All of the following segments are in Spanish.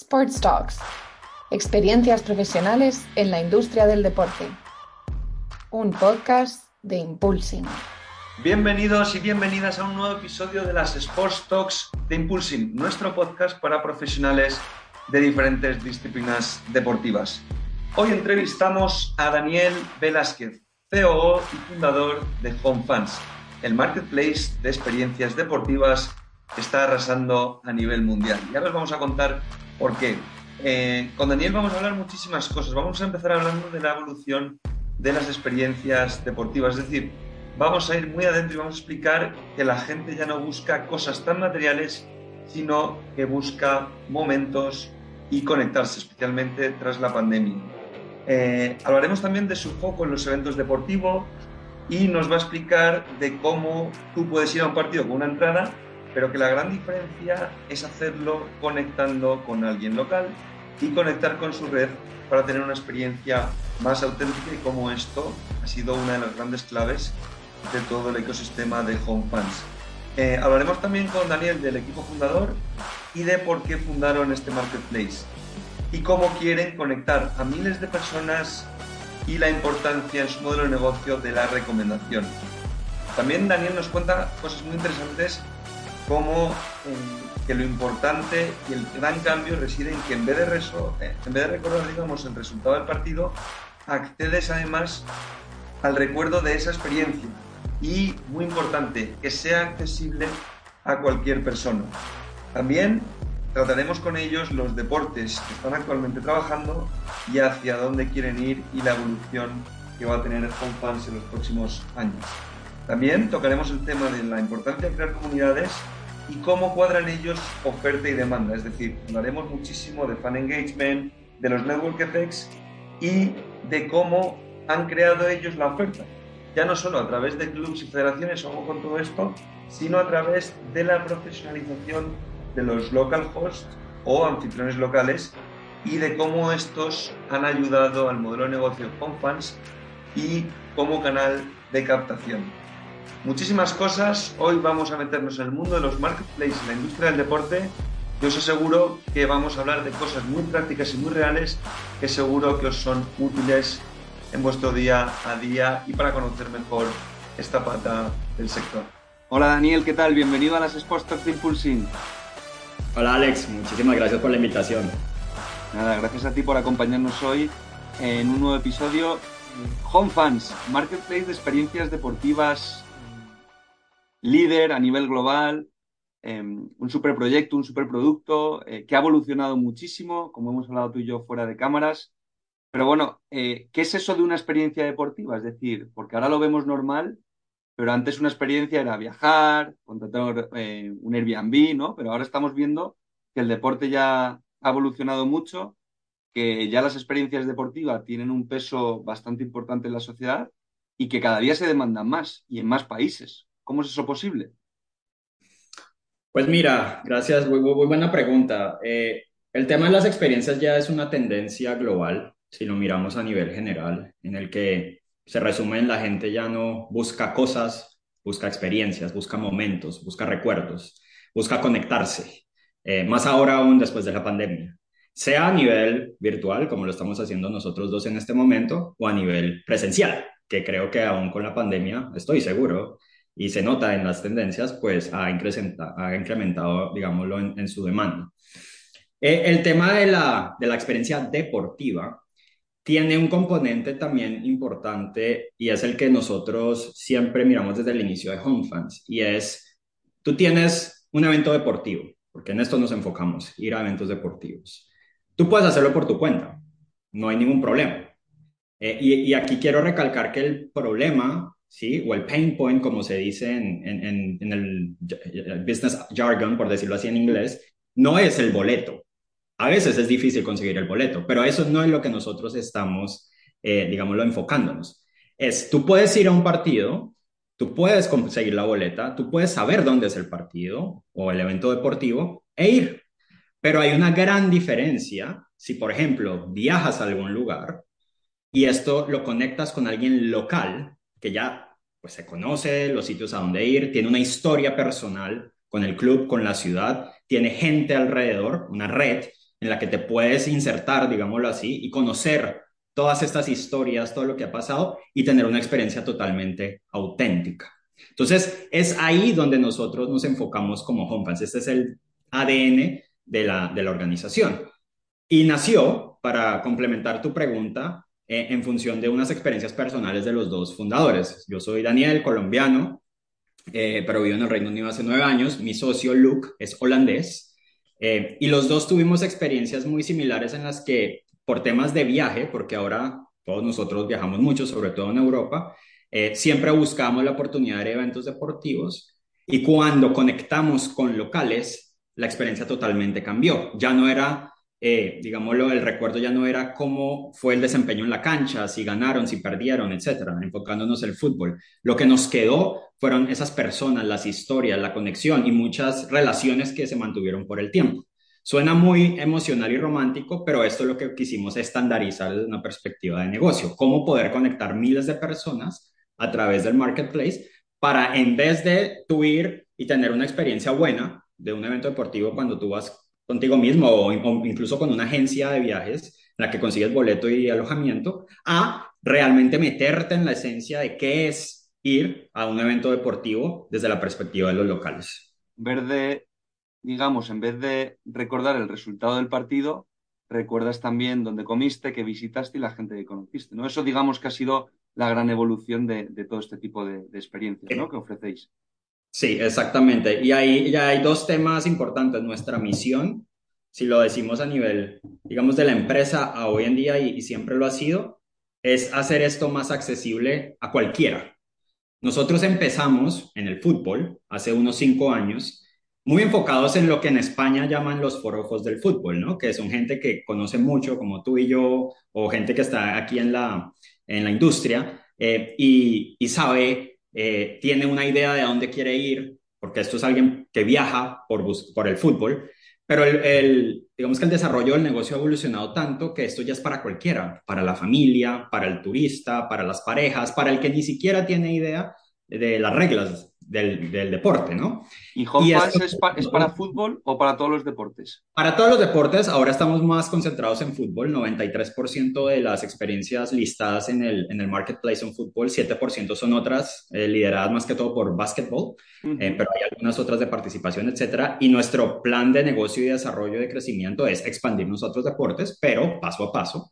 Sports Talks. Experiencias profesionales en la industria del deporte. Un podcast de Impulsing. Bienvenidos y bienvenidas a un nuevo episodio de las Sports Talks de Impulsing, nuestro podcast para profesionales de diferentes disciplinas deportivas. Hoy entrevistamos a Daniel Velázquez, COO y fundador de Home Fans, el marketplace de experiencias deportivas que está arrasando a nivel mundial. Y ahora os vamos a contar por qué. Eh, con Daniel vamos a hablar muchísimas cosas. Vamos a empezar hablando de la evolución de las experiencias deportivas. Es decir, vamos a ir muy adentro y vamos a explicar que la gente ya no busca cosas tan materiales, sino que busca momentos y conectarse, especialmente tras la pandemia. Eh, hablaremos también de su foco en los eventos deportivos y nos va a explicar de cómo tú puedes ir a un partido con una entrada pero que la gran diferencia es hacerlo conectando con alguien local y conectar con su red para tener una experiencia más auténtica y como esto ha sido una de las grandes claves de todo el ecosistema de Home Fans. Eh, hablaremos también con Daniel del equipo fundador y de por qué fundaron este marketplace y cómo quieren conectar a miles de personas y la importancia en su modelo de negocio de la recomendación. También Daniel nos cuenta cosas muy interesantes como que lo importante y el gran cambio reside en que en vez de, eh, en vez de recordar digamos, el resultado del partido, accedes además al recuerdo de esa experiencia y, muy importante, que sea accesible a cualquier persona. También trataremos con ellos los deportes que están actualmente trabajando y hacia dónde quieren ir y la evolución que va a tener Home Fans en los próximos años. También tocaremos el tema de la importancia de crear comunidades y cómo cuadran ellos oferta y demanda. Es decir, hablaremos muchísimo de fan engagement, de los network effects y de cómo han creado ellos la oferta. Ya no solo a través de clubes y federaciones, ojo con todo esto, sino a través de la profesionalización de los local hosts o anfitriones locales y de cómo estos han ayudado al modelo de negocio con fans y como canal de captación muchísimas cosas. Hoy vamos a meternos en el mundo de los marketplaces, en la industria del deporte. Yo os aseguro que vamos a hablar de cosas muy prácticas y muy reales que seguro que os son útiles en vuestro día a día y para conocer mejor esta pata del sector. Hola Daniel, ¿qué tal? Bienvenido a las Sports de Impulsing. Hola Alex, muchísimas gracias por la invitación. Nada, gracias a ti por acompañarnos hoy en un nuevo episodio. Home Fans, Marketplace de experiencias deportivas líder a nivel global, em, un superproyecto, un superproducto eh, que ha evolucionado muchísimo, como hemos hablado tú y yo fuera de cámaras. Pero bueno, eh, ¿qué es eso de una experiencia deportiva? Es decir, porque ahora lo vemos normal, pero antes una experiencia era viajar, contratar eh, un Airbnb, ¿no? Pero ahora estamos viendo que el deporte ya ha evolucionado mucho, que ya las experiencias deportivas tienen un peso bastante importante en la sociedad y que cada día se demandan más y en más países. ¿Cómo es eso posible? Pues mira, gracias, muy, buena pregunta. Eh, el tema de las experiencias ya es una tendencia global, si lo miramos a nivel general, en el que se resume en la gente ya no busca cosas, busca experiencias, busca momentos, busca recuerdos, busca conectarse, eh, más ahora aún después de la pandemia, sea a nivel virtual, como lo estamos haciendo nosotros dos en este momento, o a nivel presencial, que creo que aún con la pandemia, estoy seguro, y se nota en las tendencias, pues ha, ha incrementado, digámoslo, en, su demanda. Eh, el tema de la, de la experiencia deportiva tiene un componente también importante y es el que nosotros siempre miramos desde el inicio de Home Fans y es, tú tienes un evento deportivo, porque en esto nos enfocamos, ir a eventos deportivos. Tú puedes hacerlo por tu cuenta, no hay ningún problema. Eh, y, aquí quiero recalcar que el problema ¿sí? O el pain point, como se dice en, en, en, el business jargon, por decirlo así en inglés, no es el boleto. A veces es difícil conseguir el boleto, pero eso no es lo que nosotros estamos, eh, digámoslo, enfocándonos. Es, tú puedes ir a un partido, tú puedes conseguir la boleta, tú puedes saber dónde es el partido o el evento deportivo e ir. Pero hay una gran diferencia si, por ejemplo, viajas a algún lugar y esto lo conectas con alguien local que ya pues se conoce los sitios a donde ir, tiene una historia personal con el club, con la ciudad, tiene gente alrededor, una red, en la que te puedes insertar, digámoslo así, y conocer todas estas historias, todo lo que ha pasado y tener una experiencia totalmente auténtica. Entonces, es ahí donde nosotros nos enfocamos como HomeFans. Este es el ADN de la, de la organización. Y nació, para complementar tu pregunta, eh, en función de unas experiencias personales de los dos fundadores. Yo soy Daniel, colombiano, eh, pero vivo en el Reino Unido hace nueve años. Mi socio Luke es holandés. Eh, y los dos tuvimos experiencias muy similares en las que, por temas de viaje, porque ahora todos nosotros viajamos mucho, sobre todo en Europa, siempre buscamos la oportunidad de eventos deportivos. Y cuando conectamos con locales, la experiencia totalmente cambió. Ya no era eh, digámoslo, el recuerdo ya no era cómo fue el desempeño en la cancha, si ganaron, si perdieron, etcétera, enfocándonos en el fútbol. Lo que nos quedó fueron esas personas, las historias, la conexión y muchas relaciones que se mantuvieron por el tiempo. Suena muy emocional y romántico, pero esto es lo que quisimos estandarizar desde una perspectiva de negocio. Cómo poder conectar miles de personas a través del marketplace para en vez de tú ir y tener una experiencia buena de un evento deportivo cuando tú vas contigo mismo o, incluso con una agencia de viajes en la que consigues boleto y alojamiento, a realmente meterte en la esencia de qué es ir a un evento deportivo desde la perspectiva de los locales. Ver de, digamos, en vez de recordar el resultado del partido, recuerdas también dónde comiste, qué visitaste y la gente que conociste, ¿no? Eso digamos que ha sido la gran evolución de, todo este tipo de, de experiencias, ¿no? Que ofrecéis. Sí, exactamente. Y ahí ya hay dos temas importantes. Nuestra misión, si lo decimos a nivel, digamos, de la empresa a hoy en día y, siempre lo ha sido, es hacer esto más accesible a cualquiera. Nosotros empezamos en el fútbol hace unos cinco años, muy enfocados en lo que en España llaman los forojos del fútbol, ¿no? Que son gente que conoce mucho, como tú y yo, o gente que está aquí en la, en la industria eh, y, y sabe eh, tiene una idea de a dónde quiere ir, porque esto es alguien que viaja por, por el fútbol, pero el, digamos que el desarrollo del negocio ha evolucionado tanto que esto ya es para cualquiera, para la familia, para el turista, para las parejas, para el que ni siquiera tiene idea de las reglas del, deporte, ¿no? ¿Y Home es, para fútbol o para todos los deportes? Para todos los deportes, ahora estamos más concentrados en fútbol, 93% de las experiencias listadas en el, en el marketplace son fútbol, 7% son otras, eh, lideradas más que todo por básquetbol, eh, pero hay algunas otras de participación, etcétera, y nuestro plan de negocio y desarrollo de crecimiento es expandirnos a otros deportes, pero paso a paso.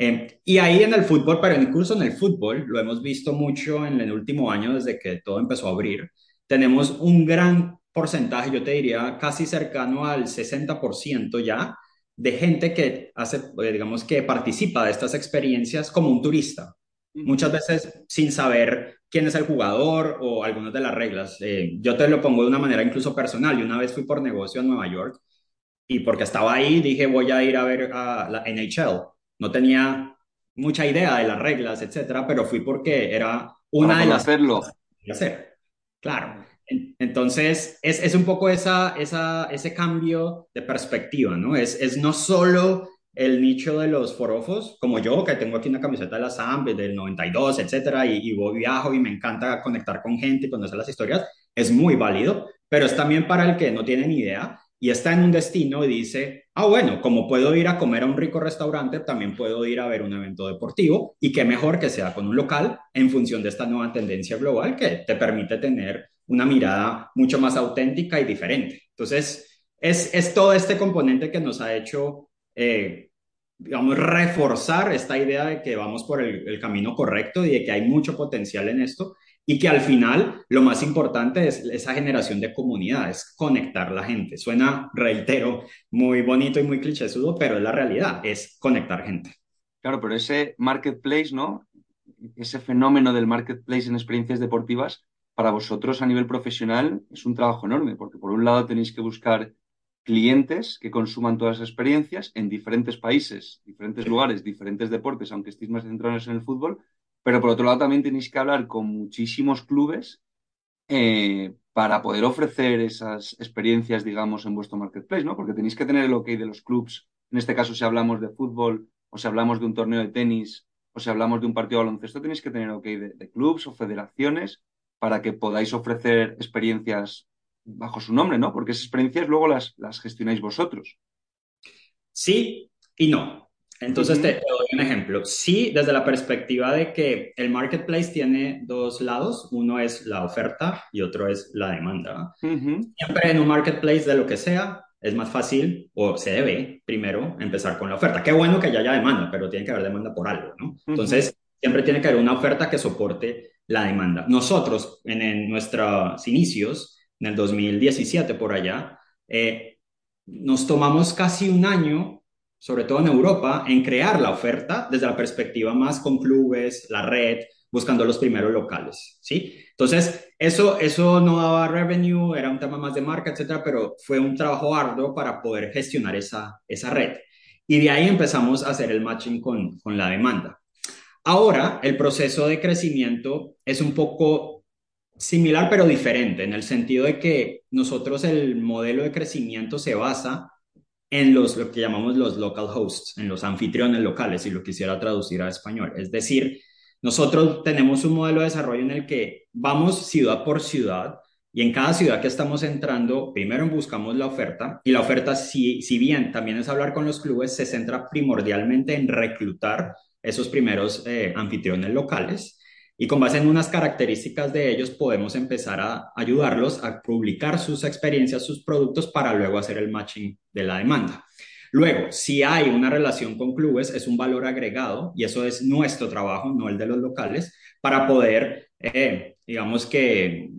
Eh, y ahí en el fútbol, pero incluso en el fútbol, lo hemos visto mucho en el último año desde que todo empezó a abrir, tenemos un gran porcentaje, yo te diría casi cercano al 60% ya, de gente que hace, eh, digamos, que participa de estas experiencias como un turista. Muchas veces sin saber quién es el jugador o algunas de las reglas. Eh, yo te lo pongo de una manera incluso personal. Y una vez fui por negocio a Nueva York y porque estaba ahí dije voy a ir a ver a la NHL no tenía mucha idea de las reglas, etcétera, pero fui porque era una de las hacerlo. hacer. Claro. Entonces, es, es un poco esa, esa, ese cambio de perspectiva, ¿no? Es, es no solo el nicho de los forofos, como yo, que tengo aquí una camiseta de la SAM del 92, etcétera, y, y voy, viajo y me encanta conectar con gente y conocer las historias, es muy válido, pero es también para el que no tiene ni idea y está en un destino y dice, ah, bueno, como puedo ir a comer a un rico restaurante, también puedo ir a ver un evento deportivo y qué mejor que sea con un local en función de esta nueva tendencia global que te permite tener una mirada mucho más auténtica y diferente. Entonces, es, es todo este componente que nos ha hecho, eh, digamos, reforzar esta idea de que vamos por el, el camino correcto y de que hay mucho potencial en esto y que al final lo más importante es esa generación de comunidades, conectar la gente. Suena, reitero, muy bonito y muy clichésudo, pero es la realidad, es conectar gente. Claro, pero ese marketplace, ¿no? Ese fenómeno del marketplace en experiencias deportivas, para vosotros a nivel profesional es un trabajo enorme, porque por un lado tenéis que buscar clientes que consuman todas las experiencias en diferentes países, diferentes lugares, diferentes deportes, aunque estéis más centrados en el fútbol, pero por otro lado también tenéis que hablar con muchísimos clubes eh, para poder ofrecer esas experiencias, digamos, en vuestro marketplace, ¿no? Porque tenéis que tener el ok de los clubs. En este caso, si hablamos de fútbol, o si hablamos de un torneo de tenis, o si hablamos de un partido de baloncesto, tenéis que tener ok de, de clubs o federaciones para que podáis ofrecer experiencias bajo su nombre, ¿no? Porque esas experiencias luego las gestionáis vosotros. Sí y no. Entonces te, doy un ejemplo. Sí, desde la perspectiva de que el marketplace tiene dos lados, uno es la oferta y otro es la demanda. Siempre en un marketplace de lo que sea, es más fácil o se debe primero empezar con la oferta. Qué bueno que ya haya demanda, pero tiene que haber demanda por algo, ¿no? Entonces, siempre tiene que haber una oferta que soporte la demanda. Nosotros, en, nuestros inicios, en el 2017 por allá, eh, nos tomamos casi un año, sobre todo en Europa, en crear la oferta desde la perspectiva más con clubes, la red, buscando los primeros locales, ¿sí? Entonces, eso, eso no daba revenue, era un tema más de marca, etcétera, pero fue un trabajo arduo para poder gestionar esa, esa red. Y de ahí empezamos a hacer el matching con, con la demanda. Ahora, el proceso de crecimiento es un poco similar, pero diferente, en el sentido de que nosotros el modelo de crecimiento se basa en los, lo que llamamos los local hosts, en los anfitriones locales, si lo quisiera traducir a español. Es decir, nosotros tenemos un modelo de desarrollo en el que vamos ciudad por ciudad y en cada ciudad que estamos entrando, primero buscamos la oferta y la oferta, si, si bien también es hablar con los clubes, se centra primordialmente en reclutar esos primeros eh, anfitriones locales y con base en unas características de ellos podemos empezar a ayudarlos a publicar sus experiencias, sus productos para luego hacer el matching de la demanda. Luego, si hay una relación con clubes, es un valor agregado y eso es nuestro trabajo, no el de los locales, para poder, eh, digamos que,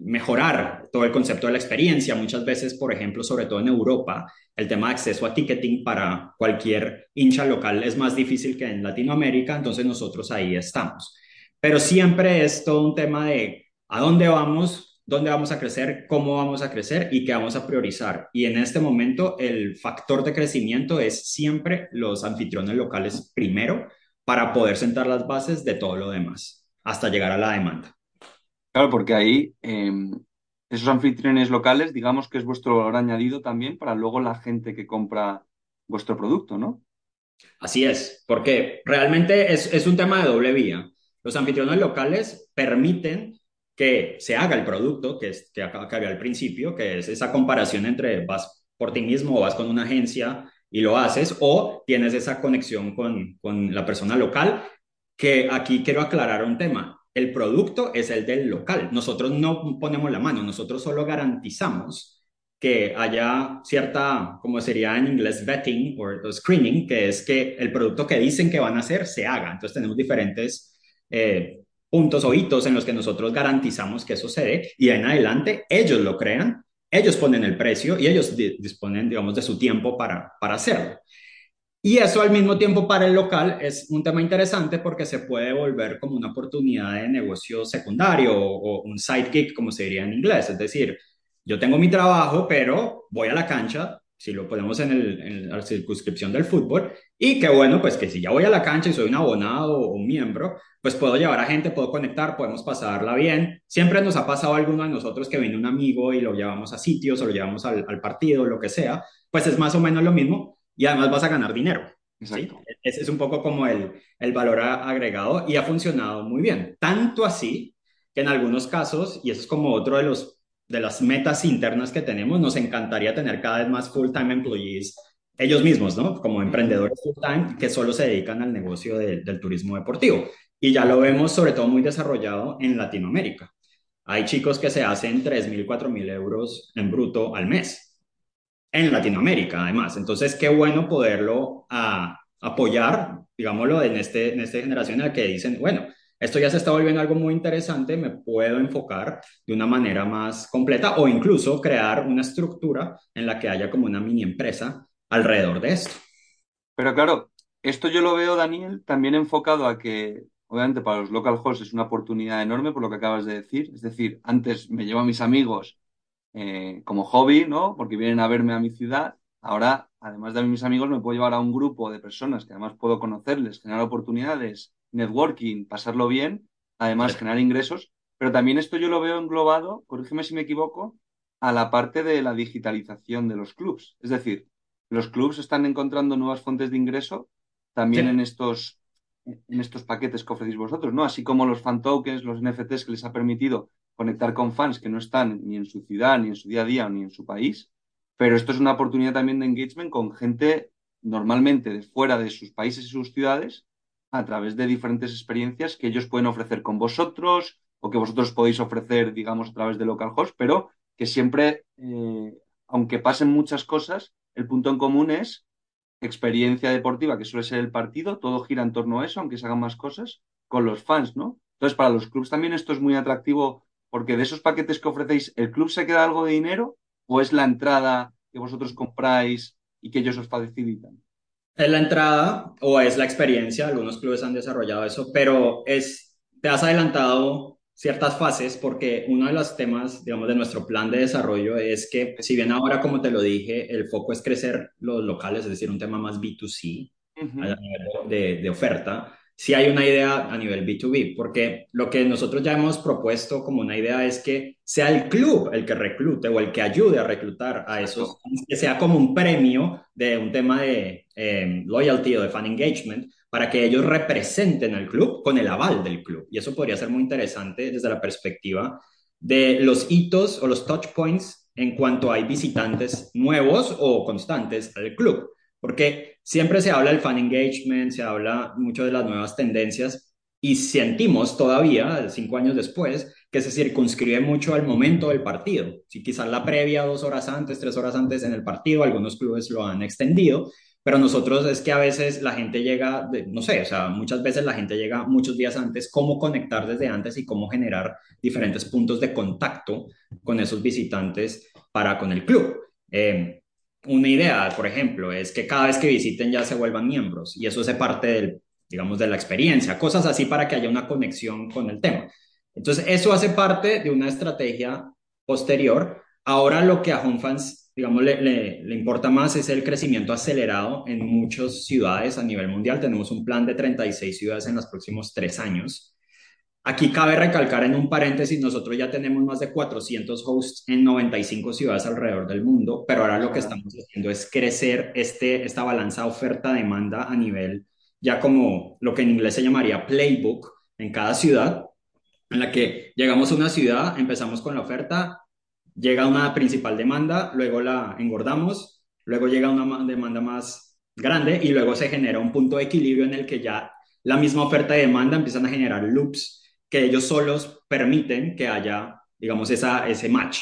mejorar todo el concepto de la experiencia. Muchas veces, por ejemplo, sobre todo en Europa, el tema de acceso a ticketing para cualquier hincha local es más difícil que en Latinoamérica, entonces nosotros ahí estamos. Pero siempre es todo un tema de a dónde vamos, dónde vamos a crecer, cómo vamos a crecer y qué vamos a priorizar. Y en este momento el factor de crecimiento es siempre los anfitriones locales primero para poder sentar las bases de todo lo demás hasta llegar a la demanda. Claro, porque ahí em, esos anfitriones locales, digamos que es vuestro valor añadido también para luego la gente que compra vuestro producto, ¿no? Así es, porque realmente es, es un tema de doble vía. Los anfitriones locales permiten que se haga el producto, que, es, que, al principio, que es esa comparación entre vas por ti mismo o vas con una agencia y lo haces, o tienes esa conexión con, con la persona local, que aquí quiero aclarar un tema. El producto es el del local. Nosotros no ponemos la mano, nosotros solo garantizamos que haya cierta, como sería en inglés, vetting o screening, que es que el producto que dicen que van a hacer se haga. Entonces tenemos diferentes eh, puntos o hitos en los que nosotros garantizamos que eso se dé y en adelante ellos lo crean, ellos ponen el precio y ellos disponen, digamos, de su tiempo para, para hacerlo. Y eso al mismo tiempo para el local es un tema interesante porque se puede volver como una oportunidad de negocio secundario o, o un sidekick, como se diría en inglés. Es decir, yo tengo mi trabajo, pero voy a la cancha, si lo ponemos en, el, en, la circunscripción del fútbol. Y qué bueno, pues que si ya voy a la cancha y soy un abonado o un miembro, pues puedo llevar a gente, puedo conectar, podemos pasarla bien. Siempre nos ha pasado a alguno de nosotros que viene un amigo y lo llevamos a sitios o lo llevamos al, al partido, lo que sea, pues es más o menos lo mismo y además vas a ganar dinero. ¿sí? Ese es un poco como el, el valor agregado y ha funcionado muy bien. Tanto así que en algunos casos, y eso es como otro de los de las metas internas que tenemos, nos encantaría tener cada vez más full-time employees, ellos mismos, ¿no? Como emprendedores full-time que solo se dedican al negocio del turismo deportivo. Y ya lo vemos sobre todo muy desarrollado en Latinoamérica. Hay chicos que se hacen 3.000, 4.000 euros en bruto al mes. En Latinoamérica, además. Entonces, qué bueno poderlo a, ah, apoyar, digámoslo, en, este, en esta generación en la que dicen, bueno, esto ya se está volviendo algo muy interesante, me puedo enfocar de una manera más completa o incluso crear una estructura en la que haya como una mini empresa alrededor de esto. Pero claro, esto yo lo veo, Daniel, también enfocado a que, obviamente, para los local hosts es una oportunidad enorme por lo que acabas de decir. Es decir, antes me llevo a mis amigos eh, como hobby, ¿no? Porque vienen a verme a mi ciudad. Ahora, además de a mis amigos, me puedo llevar a un grupo de personas que además puedo conocerles, generar oportunidades networking, pasarlo bien, además generar ingresos, pero también esto yo lo veo englobado, corrígeme si me equivoco, a la parte de la digitalización de los clubs. Es decir, los clubs están encontrando nuevas fuentes de ingreso también en estos en estos paquetes que ofrecéis vosotros, ¿no? Así como los fan tokens, los NFTs que les ha permitido conectar con fans que no están ni en su ciudad, ni en su día a día, ni en su país. Pero esto es una oportunidad también de engagement con gente normalmente de fuera de sus países y sus ciudades, a través de diferentes experiencias que ellos pueden ofrecer con vosotros o que vosotros podéis ofrecer, digamos, a través de localhost, pero que siempre, eh, aunque pasen muchas cosas, el punto en común es experiencia deportiva, que suele ser el partido, todo gira en torno a eso, aunque se hagan más cosas, con los fans, ¿no? Entonces, para los clubes también esto es muy atractivo, porque de esos paquetes que ofrecéis, ¿el club se queda algo de dinero o es la entrada que vosotros compráis y que ellos os facilitan? Es la entrada o es la experiencia, algunos clubes han desarrollado eso, pero es, te has adelantado ciertas fases porque uno de los temas, digamos, de nuestro plan de desarrollo es que, si bien ahora, como te lo dije, el foco es crecer los locales, es decir, un tema más B2C a nivel de, de oferta, si hay una idea a nivel B2B, porque lo que nosotros ya hemos propuesto como una idea es que sea el club el que reclute o el que ayude a reclutar a esos, que sea como un premio de un tema de eh, loyalty o de fan engagement, para que ellos representen al club con el aval del club. Y eso podría ser muy interesante desde la perspectiva de los hitos o los touch points en cuanto hay visitantes nuevos o constantes al club. Porque siempre se habla del fan engagement, se habla mucho de las nuevas tendencias y sentimos todavía, cinco años después, que se circunscribe mucho al momento del partido. Si quizás la previa, dos horas antes, tres horas antes en el partido, algunos clubes lo han extendido, pero nosotros es que a veces la gente llega, no sé, o sea, muchas veces la gente llega muchos días antes, cómo conectar desde antes y cómo generar diferentes puntos de contacto con esos visitantes para con el club. Eh, una idea, por ejemplo, es que cada vez que visiten ya se vuelvan miembros y eso es parte del, digamos, de la experiencia, cosas así para que haya una conexión con el tema. Entonces, eso hace parte de una estrategia posterior. Ahora lo que a HomeFans, digamos, le, le, le importa más es el crecimiento acelerado en muchas ciudades a nivel mundial. Tenemos un plan de 36 ciudades en los próximos tres años. Aquí cabe recalcar en un paréntesis, nosotros ya tenemos más de 400 hosts en 95 ciudades alrededor del mundo, pero ahora lo que estamos haciendo es crecer este, esta balanza oferta-demanda a nivel ya como lo que en inglés se llamaría playbook en cada ciudad, en la que llegamos a una ciudad, empezamos con la oferta, llega una principal demanda, luego la engordamos, luego llega una demanda más grande y luego se genera un punto de equilibrio en el que ya la misma oferta y demanda empiezan a generar loops que ellos solos permiten que haya, digamos, ese match.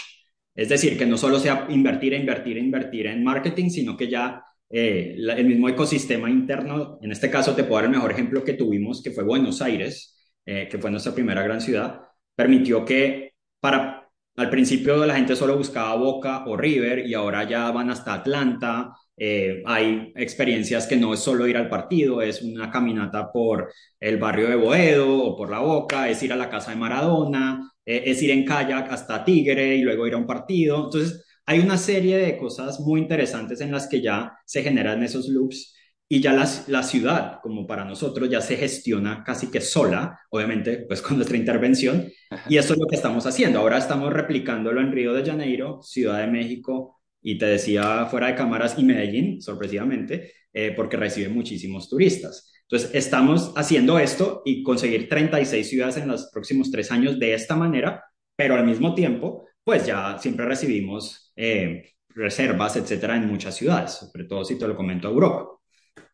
Es decir, que no solo sea invertir, invertir, invertir en marketing, sino que ya eh, el mismo ecosistema interno, en este caso te puedo dar el mejor ejemplo que tuvimos, que fue Buenos Aires, eh, que fue nuestra primera gran ciudad, permitió que para, al principio la gente solo buscaba Boca o River y ahora ya van hasta Atlanta, eh, hay experiencias que no es solo ir al partido, es una caminata por el barrio de Boedo o por la Boca, es ir a la casa de Maradona, eh, es ir en kayak hasta Tigre y luego ir a un partido. Entonces, hay una serie de cosas muy interesantes en las que ya se generan esos loops y ya la, la ciudad, como para nosotros, ya se gestiona casi que sola, obviamente, pues con nuestra intervención. Y eso es lo que estamos haciendo. Ahora estamos replicándolo en Río de Janeiro, Ciudad de México, y te decía fuera de cámaras y Medellín, sorpresivamente, eh, porque recibe muchísimos turistas. Entonces, estamos haciendo esto y conseguir 36 ciudades en los próximos tres años de esta manera, pero al mismo tiempo, pues ya siempre recibimos eh, reservas, etcétera, en muchas ciudades, sobre todo si te lo comento Europa.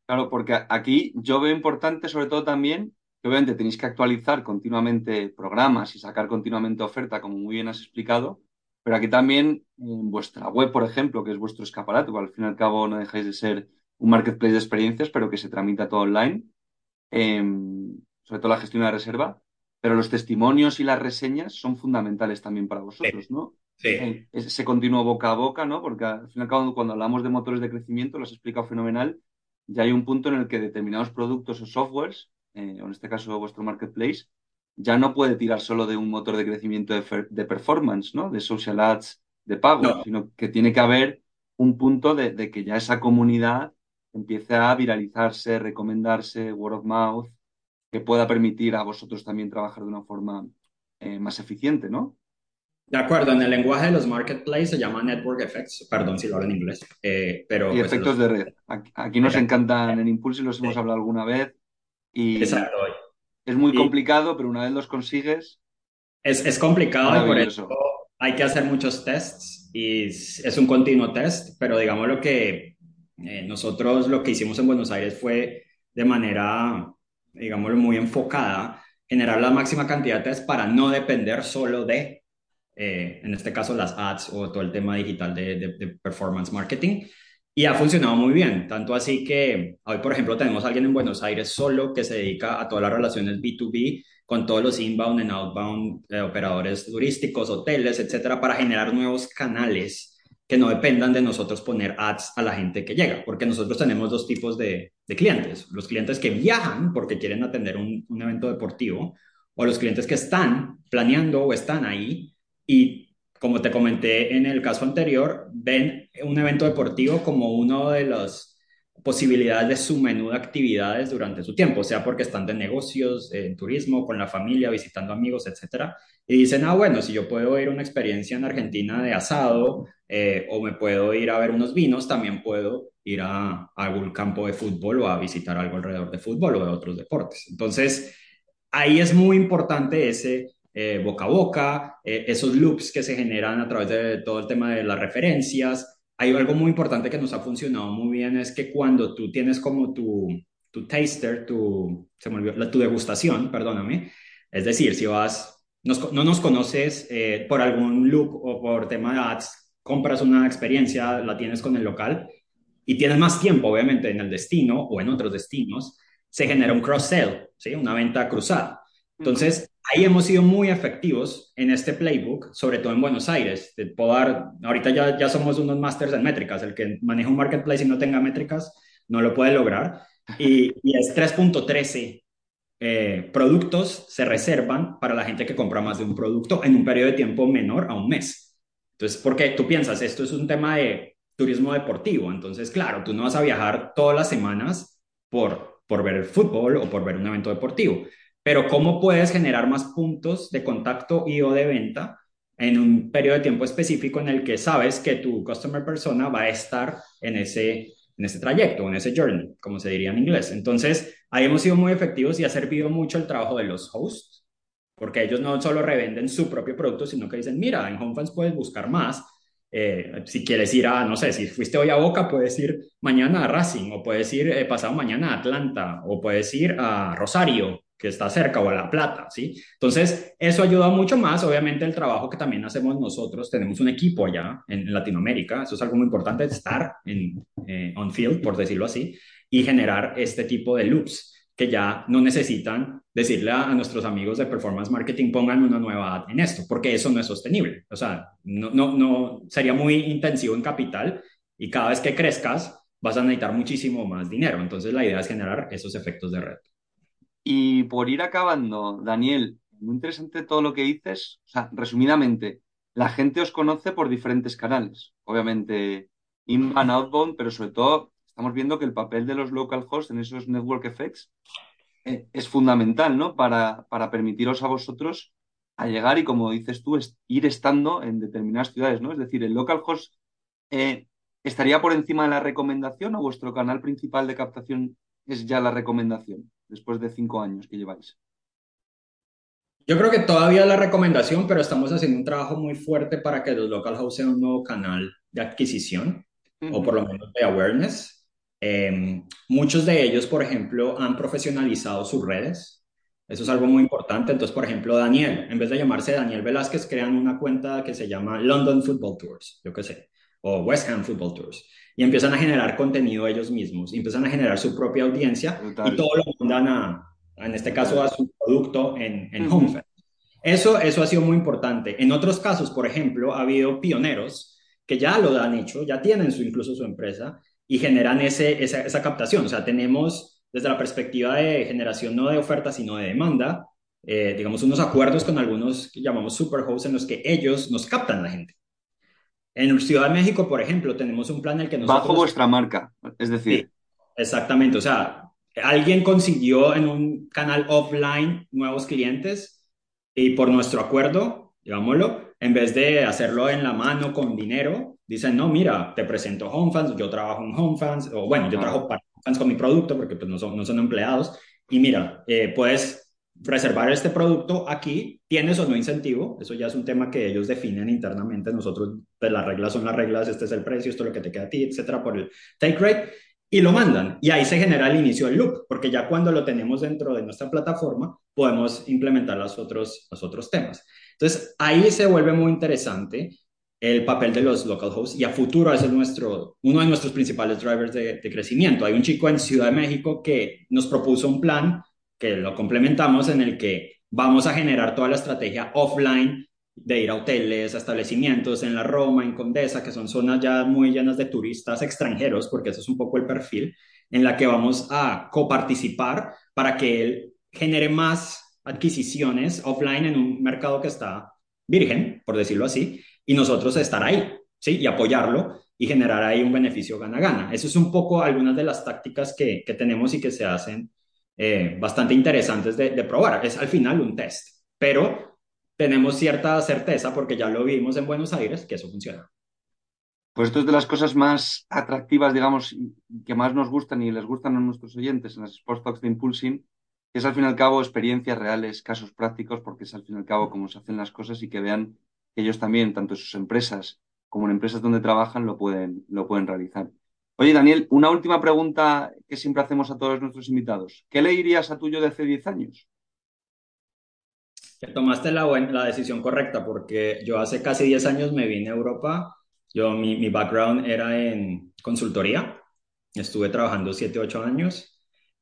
Claro, porque aquí yo veo importante sobre todo también que obviamente tenéis que actualizar continuamente programas y sacar continuamente oferta, como muy bien has explicado, pero aquí también, en vuestra web, por ejemplo, que es vuestro escaparate, al fin y al cabo no dejáis de ser un marketplace de experiencias, pero que se tramita todo online, em, sobre todo la gestión de la reserva, pero los testimonios y las reseñas son fundamentales también para vosotros, ¿no? Sí. Eh, ese continuo boca a boca, ¿no? Porque al fin y al cabo, cuando hablamos de motores de crecimiento, lo has explicado fenomenal, ya hay un punto en el que determinados productos o softwares, eh, o en este caso vuestro marketplace, ya no puede tirar solo de un motor de crecimiento de, performance, ¿no? De social ads de pago, sino que tiene que haber un punto de, que ya esa comunidad empiece a viralizarse, recomendarse, word of mouth, que pueda permitir a vosotros también trabajar de una forma eh, más eficiente, ¿no? De acuerdo, en el lenguaje de los marketplaces se llama network effects, perdón si lo hablo en inglés, eh, pero... Y pues, efectos de red. Aquí, nos encantan en Impulse y los hemos hablado alguna vez. Y, Exacto. Es muy complicado, pero una vez los consigues. Es, es complicado y por eso hay que hacer muchos tests y es un continuo test, pero digamos lo que Eh, nosotros lo que hicimos en Buenos Aires fue de manera, digámoslo, muy enfocada, generar la máxima cantidad de ads para no depender solo de, eh, en este caso, las ads o todo el tema digital de, de performance marketing. Y ha funcionado muy bien, tanto así que hoy, por ejemplo, tenemos alguien en Buenos Aires solo que se dedica a todas las relaciones B2B con todos los inbound and outbound eh, operadores turísticos, hoteles, etcétera, para generar nuevos canales que no dependan de nosotros poner ads a la gente que llega, porque nosotros tenemos dos tipos de, clientes, los clientes que viajan porque quieren atender un evento deportivo, o los clientes que están planeando o están ahí y como te comenté en el caso anterior, ven un evento deportivo como uno de las posibilidades de su menú de actividades durante su tiempo, sea porque están de negocios, en turismo, con la familia, visitando amigos, etcétera, y dicen, ah, bueno, si yo puedo ir a una experiencia en Argentina de asado eh, o me puedo ir a ver unos vinos, también puedo ir a, a algún campo de fútbol o a visitar algo alrededor de fútbol o de otros deportes. Entonces, ahí es muy importante ese eh, boca a boca, eh, esos loops que se generan a través de todo el tema de las referencias. Hay algo muy importante que nos ha funcionado muy bien, es que cuando tú tienes como tu, tu taster, tu, se me olvidó, tu degustación, perdóname, es decir, si vas, no nos conoces eh, por algún look o por tema de ads, compras una experiencia, la tienes con el local y tienes más tiempo, obviamente, en el destino o en otros destinos, se genera un cross-sell, ¿sí? una venta cruzada. Entonces, ahí hemos sido muy efectivos en este playbook, sobre todo en Buenos Aires. Te puedo dar, ahorita ya, ya somos unos masters en métricas. El que maneja un marketplace y no tenga métricas no lo puede lograr. Y, y es 3.13 eh, productos se reservan para la gente que compra más de un producto en un periodo de tiempo menor a un mes. Entonces, porque tú piensas, esto es un tema de turismo deportivo. Entonces, claro, tú no vas a viajar todas las semanas por, por ver el fútbol o por ver un evento deportivo pero ¿cómo puedes generar más puntos de contacto y o de venta en un periodo de tiempo específico en el que sabes que tu customer persona va a estar en ese, en ese trayecto, en ese journey, como se diría en inglés? Entonces, ahí hemos sido muy efectivos y ha servido mucho el trabajo de los hosts, porque ellos no solo revenden su propio producto, sino que dicen, mira, en HomeFans puedes buscar más. Eh, si quieres ir a, no sé, si fuiste hoy a Boca, puedes ir mañana a Racing, o puedes ir eh, pasado mañana a Atlanta, o puedes ir a Rosario, que está cerca o a La Plata, ¿sí? Entonces, eso ayuda mucho más, obviamente, el trabajo que también hacemos nosotros. Tenemos un equipo allá en, Latinoamérica, eso es algo muy importante, estar en eh, on field, por decirlo así, y generar este tipo de loops que ya no necesitan decirle a, nuestros amigos de performance marketing pongan una nueva ad en esto, porque eso no es sostenible. O sea, no, no, no sería muy intensivo en capital y cada vez que crezcas vas a necesitar muchísimo más dinero. Entonces, la idea es generar esos efectos de red. Y por ir acabando, Daniel, muy interesante todo lo que dices. O sea, resumidamente, la gente os conoce por diferentes canales. Obviamente, inbound, outbound, pero sobre todo estamos viendo que el papel de los local hosts en esos network effects eh, es fundamental, ¿no? Para, para permitiros a vosotros a llegar y, como dices tú, ir estando en determinadas ciudades, ¿no? Es decir, el local host eh, estaría por encima de la recomendación o vuestro canal principal de captación es ya la recomendación después de cinco años que lleváis? Yo creo que todavía la recomendación, pero estamos haciendo un trabajo muy fuerte para que los local house sean un nuevo canal de adquisición o por lo menos de awareness. Em, muchos de ellos, por ejemplo, han profesionalizado sus redes. Eso es algo muy importante. Entonces, por ejemplo, Daniel, en vez de llamarse Daniel Velázquez, crean una cuenta que se llama London Football Tours, yo qué sé, o West Ham Football Tours y empiezan a generar contenido ellos mismos, empiezan a generar su propia audiencia y todo lo mandan a, en este caso, a su producto en, en Eso, eso ha sido muy importante. En otros casos, por ejemplo, ha habido pioneros que ya lo han hecho, ya tienen su, incluso su empresa y generan ese, esa, esa captación. O sea, tenemos desde la perspectiva de generación no de oferta, sino de demanda, eh, digamos, unos acuerdos con algunos que llamamos superhosts en los que ellos nos captan la gente. En Ciudad de México, por ejemplo, tenemos un plan en el que nosotros... Bajo vuestra marca, es decir... exactamente, o sea, alguien consiguió en un canal offline nuevos clientes y por nuestro acuerdo, digámoslo, en vez de hacerlo en la mano con dinero, dicen, no, mira, te presento HomeFans, yo trabajo en HomeFans, o bueno, yo trabajo para HomeFans con mi producto porque pues no son, no son empleados, y mira, eh, puedes reservar este producto aquí, tienes o no incentivo, eso ya es un tema que ellos definen internamente, nosotros, pues las reglas son las reglas, este es el precio, esto es lo que te queda a ti, etcétera, por el take rate, y lo mandan. Y ahí se genera el inicio del loop, porque ya cuando lo tenemos dentro de nuestra plataforma, podemos implementar los otros, los otros temas. Entonces, ahí se vuelve muy interesante el papel de los local hosts y a futuro es nuestro, uno de nuestros principales drivers de crecimiento. Hay un chico en Ciudad de México que nos propuso un plan que lo complementamos en el que vamos a generar toda la estrategia offline de ir a hoteles, establecimientos en la Roma, en Condesa, que son zonas ya muy llenas de turistas extranjeros, porque eso es un poco el perfil, en la que vamos a coparticipar para que él genere más adquisiciones offline en un mercado que está virgen, por decirlo así, y nosotros estar ahí, ¿sí? Y apoyarlo y generar ahí un beneficio gana-gana. Eso es un poco algunas de las tácticas que, que tenemos y que se hacen eh, bastante interesantes de, probar. Es al final un test, pero tenemos cierta certeza porque ya lo vimos en Buenos Aires que eso funciona. Pues esto es de las cosas más atractivas, digamos, que más nos gustan y les gustan a nuestros oyentes en las Sports Talks de Impulsing, que es al fin y al cabo experiencias reales, casos prácticos, porque es al fin y al cabo cómo se hacen las cosas y que vean que ellos también, tanto en sus empresas como en empresas donde trabajan, lo pueden, lo pueden realizar. Oye, Daniel, una última pregunta que siempre hacemos a todos nuestros invitados. ¿Qué le dirías a tuyo de hace 10 años? Que tomaste la, buena, la decisión correcta, porque yo hace casi 10 años me vine a Europa. Yo, mi, mi background era en consultoría. Estuve trabajando 7, 8 años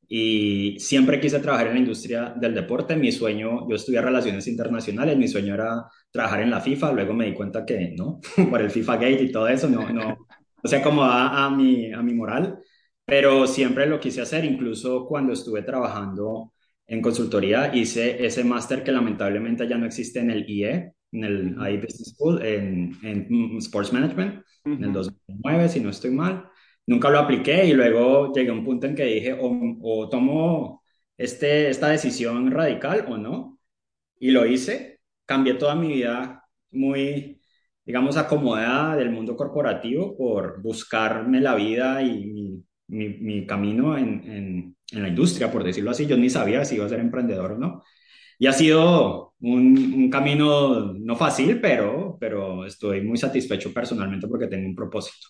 y siempre quise trabajar en la industria del deporte. Mi sueño, yo estudié relaciones internacionales, mi sueño era trabajar en la FIFA. Luego me di cuenta que no, por el FIFA Gate y todo eso, no, no, o sea, como a, a, mi, a mi moral, pero siempre lo quise hacer, incluso cuando estuve trabajando en consultoría, hice ese máster que lamentablemente ya no existe en el IE, en el IE Business School, en, en Sports Management, uh -huh. en el 2009, si no estoy mal. Nunca lo apliqué y luego llegué a un punto en que dije, o, o tomo este, esta decisión radical o no, y lo hice, cambié toda mi vida muy digamos, acomodada del mundo corporativo por buscarme la vida y mi, mi, mi camino en, en, en, la industria, por decirlo así. Yo ni sabía si iba a ser emprendedor o no. Y ha sido un, un camino no fácil, pero, pero estoy muy satisfecho personalmente porque tengo un propósito.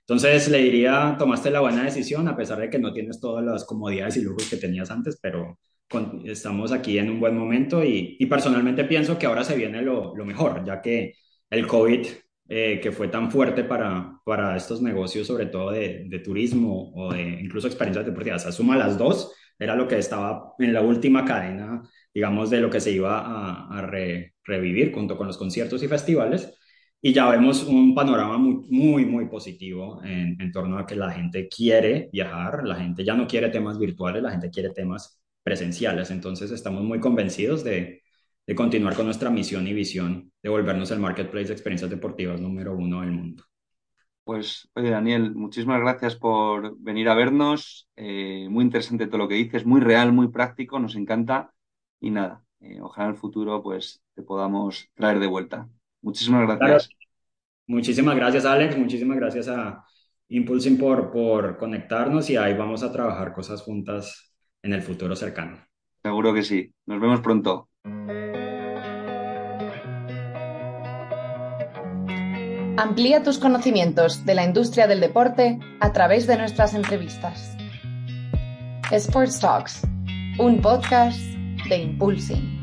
Entonces le diría, tomaste la buena decisión a pesar de que no tienes todas las comodidades y lujos que tenías antes, pero con, estamos aquí en un buen momento y, y personalmente pienso que ahora se viene lo, lo mejor, ya que el COVID, eh, que fue tan fuerte para, para estos negocios, sobre todo de, de, turismo o de incluso experiencias deportivas. O sea, suma las dos, era lo que estaba en la última cadena, digamos, de lo que se iba a, a re, revivir junto con los conciertos y festivales. Y ya vemos un panorama muy, muy, positivo en torno a que la gente quiere viajar, la gente ya no quiere temas virtuales, la gente quiere temas presenciales. Entonces estamos muy convencidos de, de continuar con nuestra misión y visión de volvernos el marketplace de experiencias deportivas número uno del mundo. Pues, oye, Daniel, muchísimas gracias por venir a vernos. Eh, muy interesante todo lo que dices, muy real, muy práctico, nos encanta. Y nada, eh, ojalá en el futuro pues te podamos traer de vuelta. Muchísimas gracias. Claro. Muchísimas gracias, Alex. Muchísimas gracias a Impulsing por, por conectarnos y ahí vamos a trabajar cosas juntas en el futuro cercano. Seguro que sí. Nos vemos pronto. Amplía tus conocimientos de la industria del deporte a través de nuestras entrevistas. Sports Talks, un podcast de Impulsing.